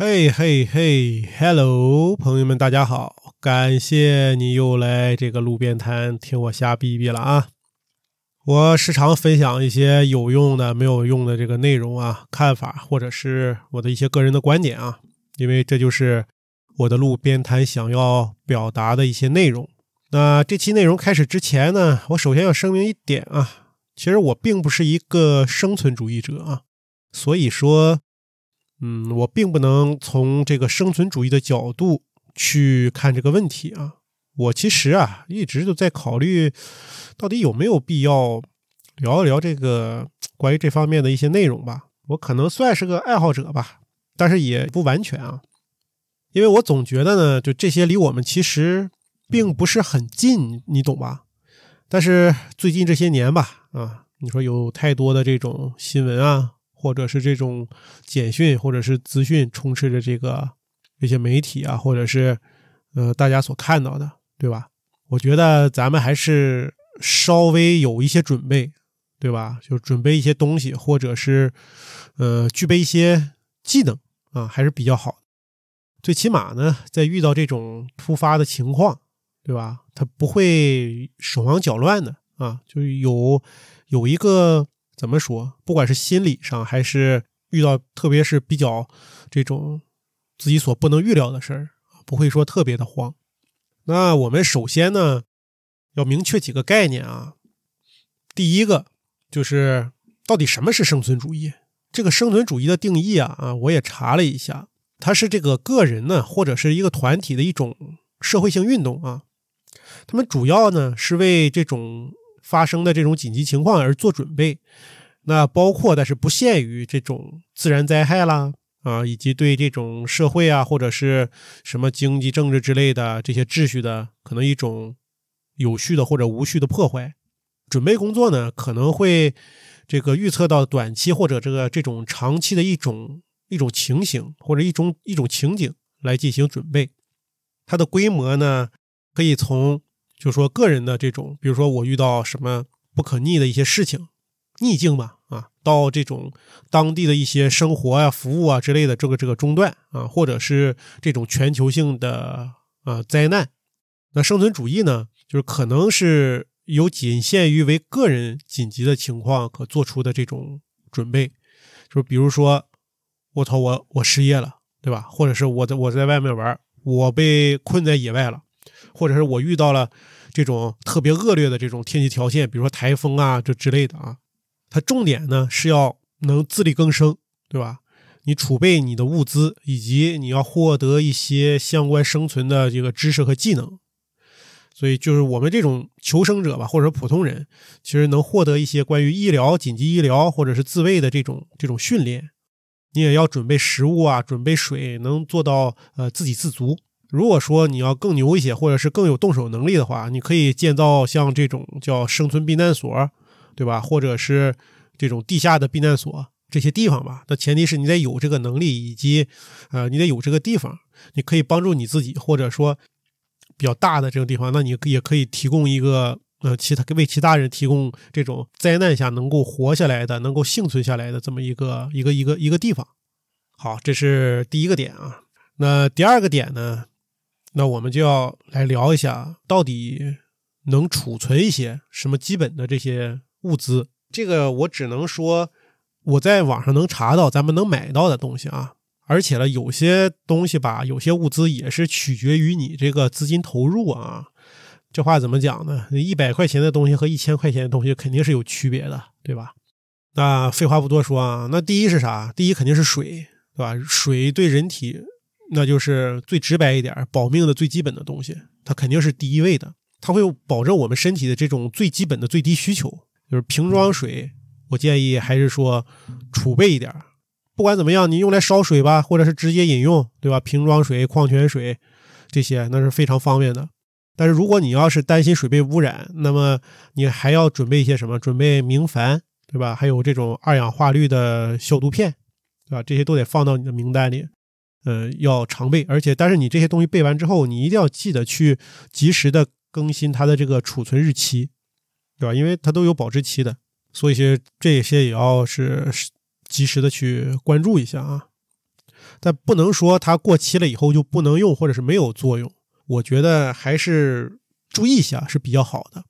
嘿嘿嘿，Hello，朋友们，大家好！感谢你又来这个路边摊听我瞎逼逼了啊！我时常分享一些有用的、没有用的这个内容啊、看法，或者是我的一些个人的观点啊，因为这就是我的路边摊想要表达的一些内容。那这期内容开始之前呢，我首先要声明一点啊，其实我并不是一个生存主义者啊，所以说。嗯，我并不能从这个生存主义的角度去看这个问题啊。我其实啊，一直都在考虑，到底有没有必要聊一聊这个关于这方面的一些内容吧。我可能算是个爱好者吧，但是也不完全啊，因为我总觉得呢，就这些离我们其实并不是很近，你懂吧？但是最近这些年吧，啊，你说有太多的这种新闻啊。或者是这种简讯，或者是资讯充斥着这个这些媒体啊，或者是呃大家所看到的，对吧？我觉得咱们还是稍微有一些准备，对吧？就准备一些东西，或者是呃具备一些技能啊，还是比较好。最起码呢，在遇到这种突发的情况，对吧？他不会手忙脚乱的啊，就是有有一个。怎么说？不管是心理上，还是遇到特别是比较这种自己所不能预料的事儿，不会说特别的慌。那我们首先呢，要明确几个概念啊。第一个就是到底什么是生存主义？这个生存主义的定义啊啊，我也查了一下，它是这个个人呢或者是一个团体的一种社会性运动啊。他们主要呢是为这种。发生的这种紧急情况而做准备，那包括但是不限于这种自然灾害啦啊，以及对这种社会啊或者是什么经济政治之类的这些秩序的可能一种有序的或者无序的破坏。准备工作呢可能会这个预测到短期或者这个这种长期的一种一种情形或者一种一种情景来进行准备。它的规模呢可以从。就说个人的这种，比如说我遇到什么不可逆的一些事情，逆境吧，啊，到这种当地的一些生活啊、服务啊之类的这个这个中断啊，或者是这种全球性的啊灾难，那生存主义呢，就是可能是有仅限于为个人紧急的情况可做出的这种准备，就比如说我操我我失业了，对吧？或者是我在我在外面玩，我被困在野外了。或者是我遇到了这种特别恶劣的这种天气条件，比如说台风啊这之类的啊，它重点呢是要能自力更生，对吧？你储备你的物资，以及你要获得一些相关生存的这个知识和技能。所以就是我们这种求生者吧，或者普通人，其实能获得一些关于医疗、紧急医疗或者是自卫的这种这种训练。你也要准备食物啊，准备水，能做到呃自给自足。如果说你要更牛一些，或者是更有动手能力的话，你可以建造像这种叫生存避难所，对吧？或者是这种地下的避难所这些地方吧。那前提是你得有这个能力，以及呃，你得有这个地方，你可以帮助你自己，或者说比较大的这个地方，那你也可以提供一个呃，其他为其他人提供这种灾难下能够活下来的、能够幸存下来的这么一个一个一个一个地方。好，这是第一个点啊。那第二个点呢？那我们就要来聊一下，到底能储存一些什么基本的这些物资？这个我只能说我在网上能查到咱们能买到的东西啊。而且呢，有些东西吧，有些物资也是取决于你这个资金投入啊。这话怎么讲呢？一百块钱的东西和一千块钱的东西肯定是有区别的，对吧？那废话不多说啊，那第一是啥？第一肯定是水，对吧？水对人体。那就是最直白一点，保命的最基本的东西，它肯定是第一位的。它会保证我们身体的这种最基本的最低需求，就是瓶装水。我建议还是说储备一点。不管怎么样，你用来烧水吧，或者是直接饮用，对吧？瓶装水、矿泉水这些那是非常方便的。但是如果你要是担心水被污染，那么你还要准备一些什么？准备明矾，对吧？还有这种二氧化氯的消毒片，对吧？这些都得放到你的名单里。呃，要常备，而且，但是你这些东西备完之后，你一定要记得去及时的更新它的这个储存日期，对吧？因为它都有保质期的，所以些这些也要是及时的去关注一下啊。但不能说它过期了以后就不能用，或者是没有作用。我觉得还是注意一下是比较好的。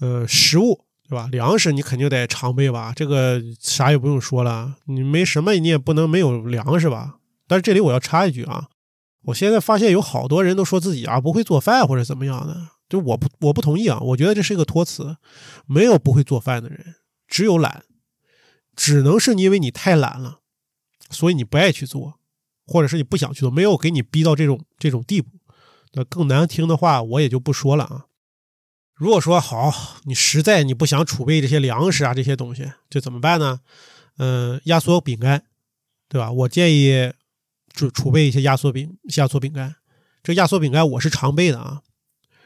呃，食物对吧？粮食你肯定得常备吧，这个啥也不用说了。你没什么，你也不能没有粮食吧？但是这里我要插一句啊，我现在发现有好多人都说自己啊不会做饭或者怎么样的，就我不我不同意啊，我觉得这是一个托词，没有不会做饭的人，只有懒，只能是因为你太懒了，所以你不爱去做，或者是你不想去做，没有给你逼到这种这种地步。那更难听的话我也就不说了啊。如果说好，你实在你不想储备这些粮食啊这些东西，这怎么办呢？嗯，压缩饼干，对吧？我建议储储备一些压缩饼、压缩饼干。这压缩饼干我是常备的啊。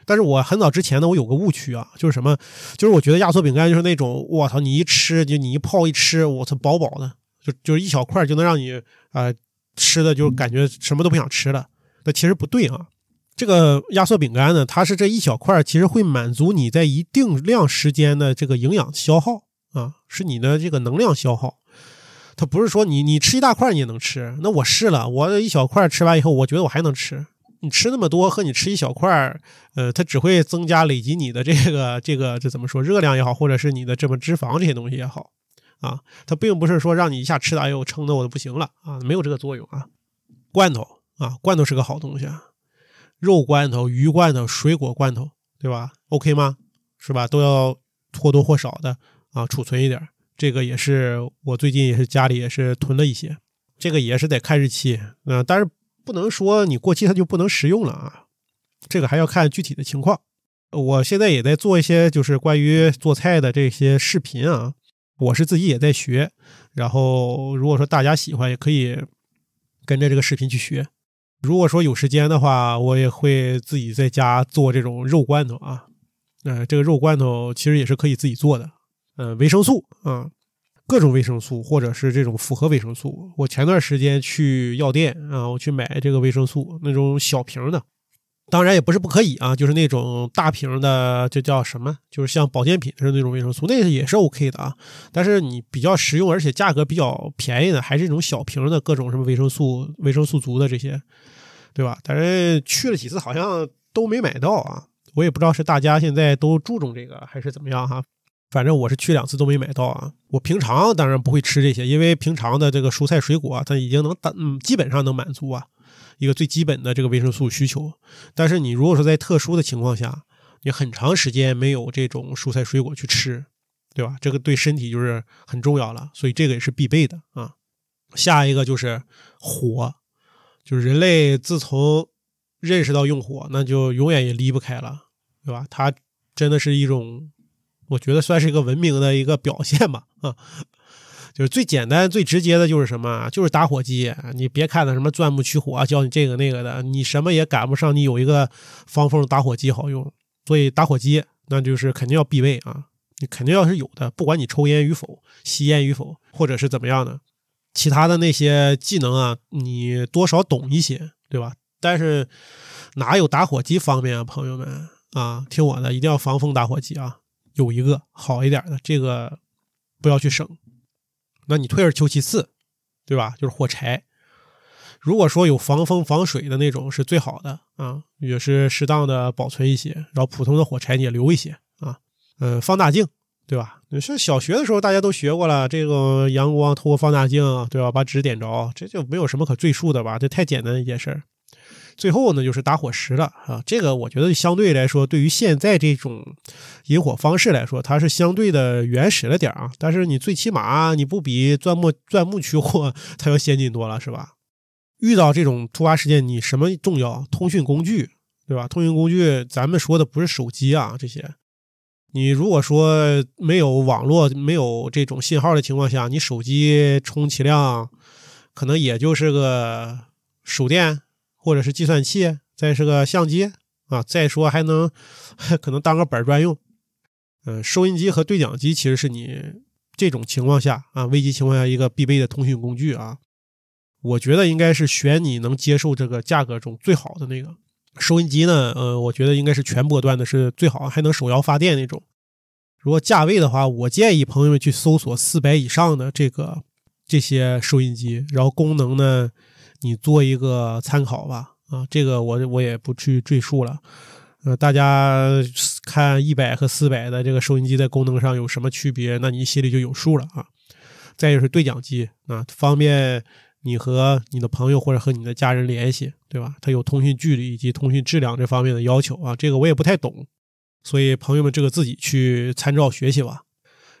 但是我很早之前呢，我有个误区啊，就是什么？就是我觉得压缩饼干就是那种，我操，你一吃就你一泡一吃，我操，饱饱的，就就是一小块就能让你啊吃的就感觉什么都不想吃了。那其实不对啊。这个压缩饼干呢，它是这一小块，其实会满足你在一定量时间的这个营养消耗啊，是你的这个能量消耗。它不是说你你吃一大块你也能吃。那我试了，我一小块吃完以后，我觉得我还能吃。你吃那么多和你吃一小块，呃，它只会增加累积你的这个这个这怎么说热量也好，或者是你的这么脂肪这些东西也好啊，它并不是说让你一下吃的哎呦撑的我都不行了啊，没有这个作用啊。罐头啊，罐头是个好东西啊。肉罐头、鱼罐头、水果罐头，对吧？OK 吗？是吧？都要或多或少的啊，储存一点。这个也是我最近也是家里也是囤了一些。这个也是得看日期啊，但是不能说你过期它就不能食用了啊。这个还要看具体的情况。我现在也在做一些就是关于做菜的这些视频啊，我是自己也在学。然后如果说大家喜欢，也可以跟着这个视频去学。如果说有时间的话，我也会自己在家做这种肉罐头啊。呃，这个肉罐头其实也是可以自己做的。呃，维生素啊，各种维生素或者是这种复合维生素。我前段时间去药店啊，我去买这个维生素，那种小瓶的，当然也不是不可以啊，就是那种大瓶的，就叫什么，就是像保健品似的那种维生素，那也是 OK 的啊。但是你比较实用而且价格比较便宜的，还是这种小瓶的各种什么维生素、维生素足的这些。对吧？但是去了几次，好像都没买到啊。我也不知道是大家现在都注重这个还是怎么样哈。反正我是去两次都没买到啊。我平常当然不会吃这些，因为平常的这个蔬菜水果它已经能嗯基本上能满足啊一个最基本的这个维生素需求。但是你如果说在特殊的情况下，你很长时间没有这种蔬菜水果去吃，对吧？这个对身体就是很重要了，所以这个也是必备的啊。下一个就是火。就是人类自从认识到用火，那就永远也离不开了，对吧？它真的是一种，我觉得算是一个文明的一个表现吧。啊，就是最简单、最直接的，就是什么？就是打火机。你别看它什么钻木取火，教你这个那个的，你什么也赶不上你有一个防风打火机好用。所以打火机那就是肯定要必备啊，你肯定要是有的，不管你抽烟与否、吸烟与否，或者是怎么样的。其他的那些技能啊，你多少懂一些，对吧？但是哪有打火机方便啊，朋友们啊，听我的，一定要防风打火机啊，有一个好一点的，这个不要去省。那你退而求其次，对吧？就是火柴。如果说有防风防水的那种是最好的啊，也是适当的保存一些，然后普通的火柴你也留一些啊。嗯，放大镜。对吧？你说小学的时候大家都学过了，这个阳光透过放大镜，对吧？把纸点着，这就没有什么可赘述的吧？这太简单一件事。最后呢，就是打火石了啊。这个我觉得相对来说，对于现在这种引火方式来说，它是相对的原始了点啊。但是你最起码你不比钻木钻木取火它要先进多了，是吧？遇到这种突发事件，你什么重要？通讯工具，对吧？通讯工具，咱们说的不是手机啊，这些。你如果说没有网络、没有这种信号的情况下，你手机充其量可能也就是个手电或者是计算器，再是个相机啊，再说还能可能当个本专用。嗯，收音机和对讲机其实是你这种情况下啊，危机情况下一个必备的通讯工具啊。我觉得应该是选你能接受这个价格中最好的那个。收音机呢，呃，我觉得应该是全波段的，是最好，还能手摇发电那种。如果价位的话，我建议朋友们去搜索四百以上的这个这些收音机，然后功能呢你做一个参考吧。啊，这个我我也不去赘述了。呃，大家看一百和四百的这个收音机在功能上有什么区别，那你心里就有数了啊。再就是对讲机啊，方便你和你的朋友或者和你的家人联系，对吧？它有通讯距离以及通讯质量这方面的要求啊。这个我也不太懂，所以朋友们这个自己去参照学习吧。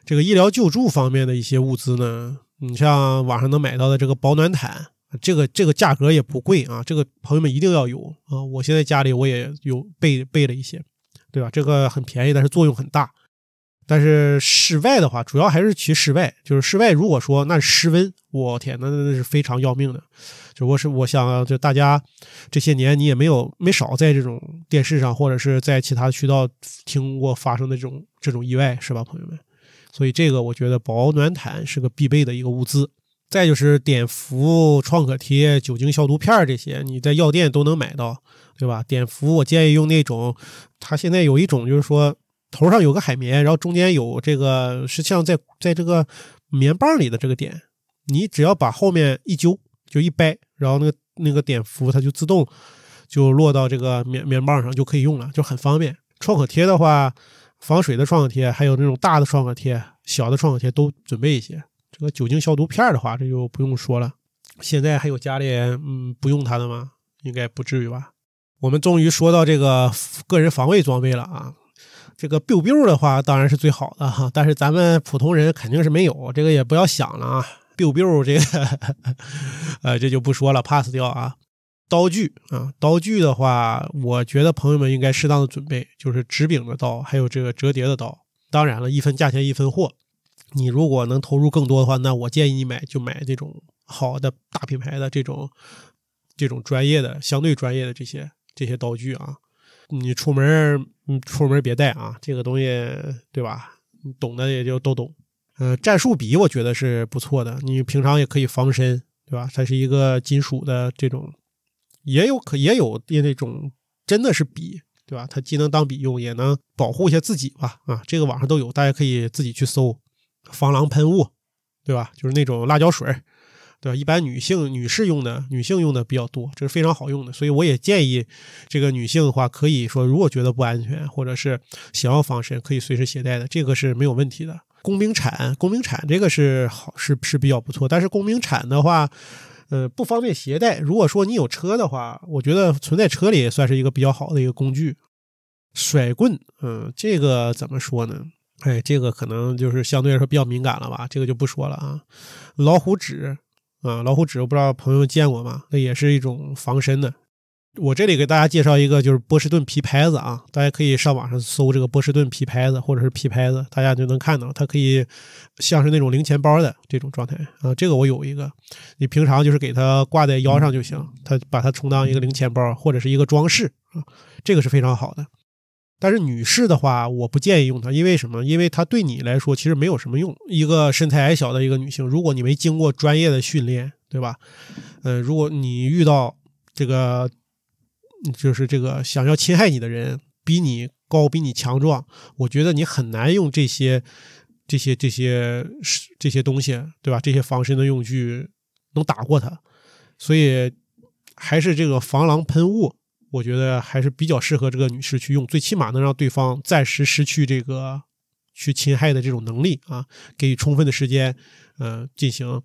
这个医疗救助方面的一些物资呢，你像网上能买到的这个保暖毯。这个这个价格也不贵啊，这个朋友们一定要有啊！我现在家里我也有备备了一些，对吧？这个很便宜，但是作用很大。但是室外的话，主要还是去室外，就是室外如果说那室温，我天，那那是非常要命的。就我是我想，就大家这些年你也没有没少在这种电视上或者是在其他渠道听过发生的这种这种意外，是吧，朋友们？所以这个我觉得保暖毯是个必备的一个物资。再就是碘伏、创可贴、酒精消毒片这些，你在药店都能买到，对吧？碘伏我建议用那种，它现在有一种就是说头上有个海绵，然后中间有这个是像在在这个棉棒里的这个碘，你只要把后面一揪，就一掰，然后那个那个碘伏它就自动就落到这个棉棉棒上就可以用了，就很方便。创可贴的话，防水的创可贴，还有那种大的创可贴、小的创可贴都准备一些。这个酒精消毒片的话，这就不用说了。现在还有家里嗯不用它的吗？应该不至于吧。我们终于说到这个个人防卫装备了啊。这个 biu biu 的话当然是最好的哈，但是咱们普通人肯定是没有，这个也不要想了啊。biu biu 这个呃这就不说了，pass 掉啊。刀具啊，刀具的话，我觉得朋友们应该适当的准备，就是直柄的刀，还有这个折叠的刀。当然了，一分价钱一分货。你如果能投入更多的话，那我建议你买就买这种好的大品牌的这种这种专业的、相对专业的这些这些刀具啊。你出门，你，出门别带啊，这个东西对吧？你懂的也就都懂。呃，战术笔我觉得是不错的，你平常也可以防身，对吧？它是一个金属的这种，也有可也有那种真的是笔，对吧？它既能当笔用，也能保护一下自己吧。啊，这个网上都有，大家可以自己去搜。防狼喷雾，对吧？就是那种辣椒水，对吧？一般女性、女士用的，女性用的比较多，这是非常好用的。所以我也建议这个女性的话，可以说如果觉得不安全，或者是想要防身，可以随时携带的，这个是没有问题的。工兵铲，工兵铲这个是好，是是比较不错。但是工兵铲的话，呃，不方便携带。如果说你有车的话，我觉得存在车里也算是一个比较好的一个工具。甩棍，嗯，这个怎么说呢？哎，这个可能就是相对来说比较敏感了吧，这个就不说了啊。老虎纸啊，老虎纸，我不知道朋友见过吗？那也是一种防身的。我这里给大家介绍一个，就是波士顿皮拍子啊，大家可以上网上搜这个波士顿皮拍子或者是皮拍子，大家就能看到，它可以像是那种零钱包的这种状态啊。这个我有一个，你平常就是给它挂在腰上就行，它把它充当一个零钱包或者是一个装饰啊，这个是非常好的。但是女士的话，我不建议用它，因为什么？因为它对你来说其实没有什么用。一个身材矮小的一个女性，如果你没经过专业的训练，对吧？嗯，如果你遇到这个，就是这个想要侵害你的人，比你高、比你强壮，我觉得你很难用这些、这些、这些、这些东西，对吧？这些防身的用具能打过他，所以还是这个防狼喷雾。我觉得还是比较适合这个女士去用，最起码能让对方暂时失去这个去侵害的这种能力啊，给予充分的时间，呃，进行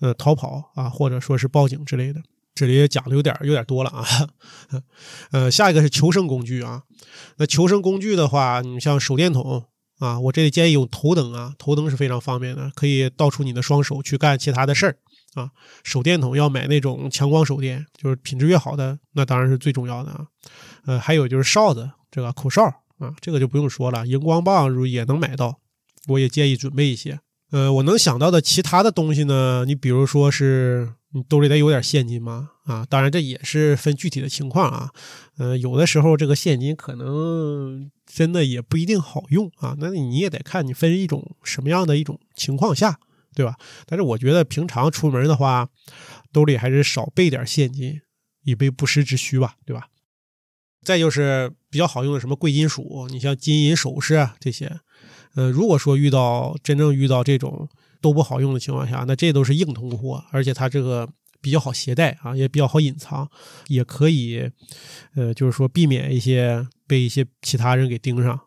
呃逃跑啊，或者说是报警之类的。这里也讲的有点有点多了啊，呃，下一个是求生工具啊。那求生工具的话，你像手电筒啊，我这里建议用头灯啊，头灯是非常方便的，可以倒出你的双手去干其他的事儿。啊，手电筒要买那种强光手电，就是品质越好的，那当然是最重要的啊。呃，还有就是哨子，这个口哨啊，这个就不用说了。荧光棒如也能买到，我也建议准备一些。呃，我能想到的其他的东西呢，你比如说是你兜里得有点现金吗？啊，当然这也是分具体的情况啊。呃，有的时候这个现金可能真的也不一定好用啊，那你也得看你分一种什么样的一种情况下。对吧？但是我觉得平常出门的话，兜里还是少备点现金，以备不时之需吧，对吧？再就是比较好用的什么贵金属，你像金银首饰啊这些，呃，如果说遇到真正遇到这种都不好用的情况下，那这都是硬通货，而且它这个比较好携带啊，也比较好隐藏，也可以，呃，就是说避免一些被一些其他人给盯上。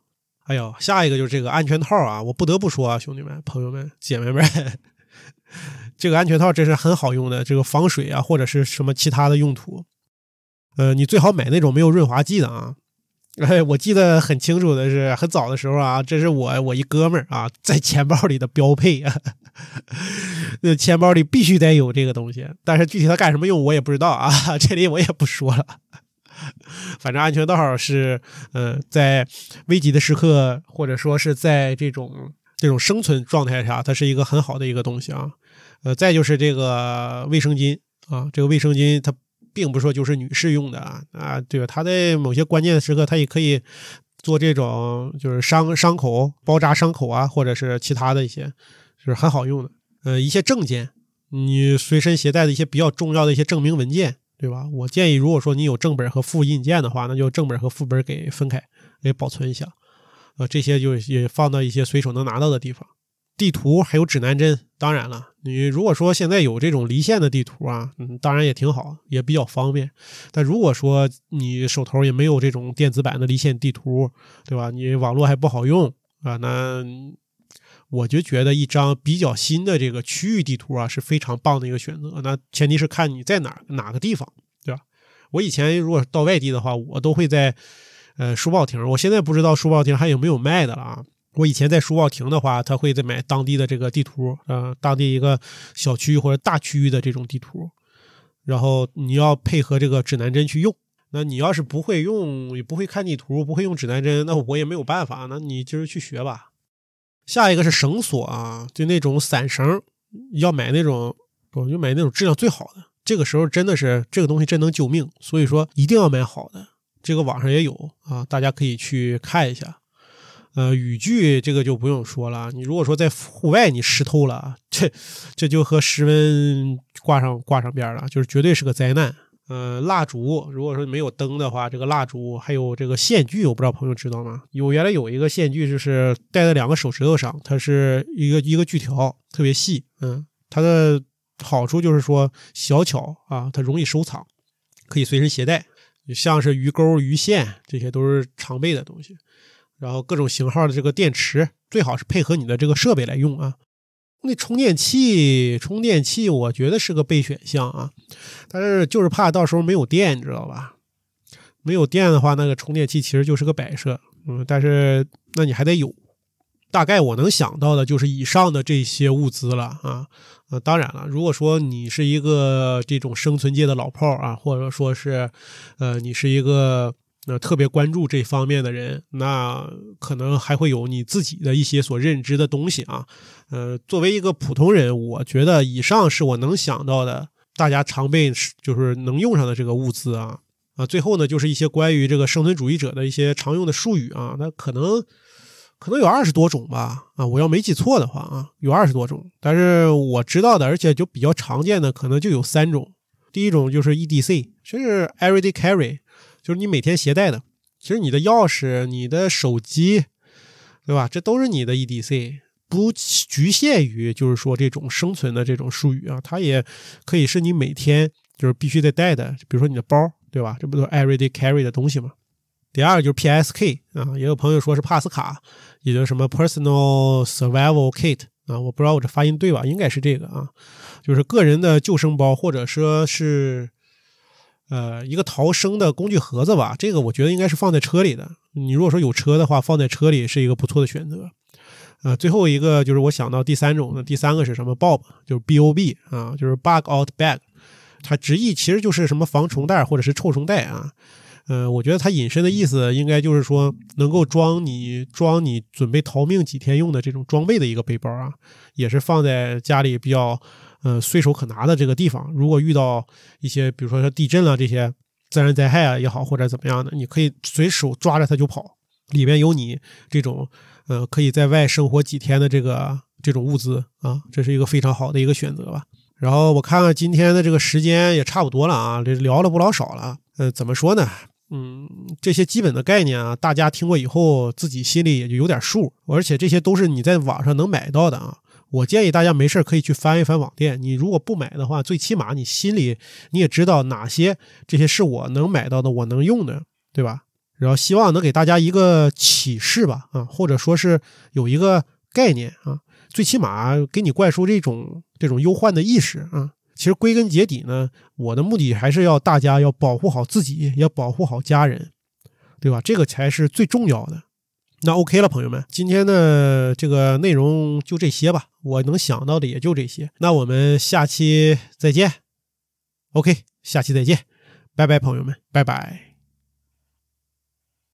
哎呦，下一个就是这个安全套啊，我不得不说啊，兄弟们、朋友们、姐妹们，这个安全套真是很好用的，这个防水啊或者是什么其他的用途，呃，你最好买那种没有润滑剂的啊。哎，我记得很清楚的是，很早的时候啊，这是我我一哥们儿啊，在钱包里的标配啊，那钱包里必须得有这个东西。但是具体它干什么用，我也不知道啊，这里我也不说了。反正安全套是，呃，在危急的时刻，或者说是在这种这种生存状态下，它是一个很好的一个东西啊。呃，再就是这个卫生巾啊，这个卫生巾它。并不是说就是女士用的啊啊，对吧？它在某些关键的时刻，它也可以做这种就是伤伤口包扎伤口啊，或者是其他的一些，就是很好用的。呃，一些证件，你随身携带的一些比较重要的一些证明文件，对吧？我建议，如果说你有正本和复印件的话，那就正本和副本给分开，给保存一下。呃，这些就也放到一些随手能拿到的地方。地图还有指南针，当然了，你如果说现在有这种离线的地图啊，嗯，当然也挺好，也比较方便。但如果说你手头也没有这种电子版的离线地图，对吧？你网络还不好用啊，那我就觉得一张比较新的这个区域地图啊是非常棒的一个选择。那前提是看你在哪哪个地方，对吧？我以前如果到外地的话，我都会在呃书报亭，我现在不知道书报亭还有没有卖的了啊。我以前在书报亭的话，他会在买当地的这个地图，呃，当地一个小区或者大区域的这种地图，然后你要配合这个指南针去用。那你要是不会用，也不会看地图，不会用指南针，那我也没有办法。那你今儿去学吧。下一个是绳索啊，就那种散绳，要买那种，我就买那种质量最好的。这个时候真的是这个东西真能救命，所以说一定要买好的。这个网上也有啊，大家可以去看一下。呃，雨具这个就不用说了。你如果说在户外你湿透了，这这就和室温挂上挂上边了，就是绝对是个灾难。呃，蜡烛，如果说没有灯的话，这个蜡烛还有这个线锯，我不知道朋友知道吗？有原来有一个线锯，就是戴在两个手指头上，它是一个一个锯条，特别细。嗯，它的好处就是说小巧啊，它容易收藏，可以随身携带。像是鱼钩、鱼线，这些都是常备的东西。然后各种型号的这个电池最好是配合你的这个设备来用啊。那充电器，充电器我觉得是个备选项啊，但是就是怕到时候没有电，你知道吧？没有电的话，那个充电器其实就是个摆设。嗯，但是那你还得有。大概我能想到的就是以上的这些物资了啊。呃，当然了，如果说你是一个这种生存界的老炮儿啊，或者说是呃你是一个。那特别关注这方面的人，那可能还会有你自己的一些所认知的东西啊。呃，作为一个普通人，我觉得以上是我能想到的，大家常备就是能用上的这个物资啊。啊，最后呢，就是一些关于这个生存主义者的一些常用的术语啊。那可能可能有二十多种吧。啊，我要没记错的话啊，有二十多种。但是我知道的，而且就比较常见的，可能就有三种。第一种就是 EDC，就是 Everyday Carry。就是你每天携带的，其实你的钥匙、你的手机，对吧？这都是你的 EDC，不局限于就是说这种生存的这种术语啊，它也可以是你每天就是必须得带的，比如说你的包，对吧？这不都 everyday carry 的东西吗？第二就是 PSK 啊，也有朋友说是帕斯卡，也就是什么 Personal Survival Kit 啊，我不知道我这发音对吧？应该是这个啊，就是个人的救生包，或者说是。呃，一个逃生的工具盒子吧，这个我觉得应该是放在车里的。你如果说有车的话，放在车里是一个不错的选择。呃，最后一个就是我想到第三种的，第三个是什么？Bob，就是 B O B 啊，就是 Bug Out Bag，它直译其实就是什么防虫袋或者是臭虫袋啊。呃，我觉得它引申的意思应该就是说能够装你装你准备逃命几天用的这种装备的一个背包啊，也是放在家里比较。呃，随手可拿的这个地方，如果遇到一些，比如说像地震了这些自然灾害啊也好，或者怎么样的，你可以随手抓着它就跑。里面有你这种呃可以在外生活几天的这个这种物资啊，这是一个非常好的一个选择吧。然后我看看今天的这个时间也差不多了啊，这聊了不老少了。呃，怎么说呢？嗯，这些基本的概念啊，大家听过以后自己心里也就有点数，而且这些都是你在网上能买到的啊。我建议大家没事可以去翻一翻网店。你如果不买的话，最起码你心里你也知道哪些这些是我能买到的，我能用的，对吧？然后希望能给大家一个启示吧，啊，或者说是有一个概念啊，最起码给你灌输这种这种忧患的意识啊。其实归根结底呢，我的目的还是要大家要保护好自己，要保护好家人，对吧？这个才是最重要的。那 OK 了，朋友们，今天的这个内容就这些吧，我能想到的也就这些。那我们下期再见。OK，下期再见，拜拜，朋友们，拜拜。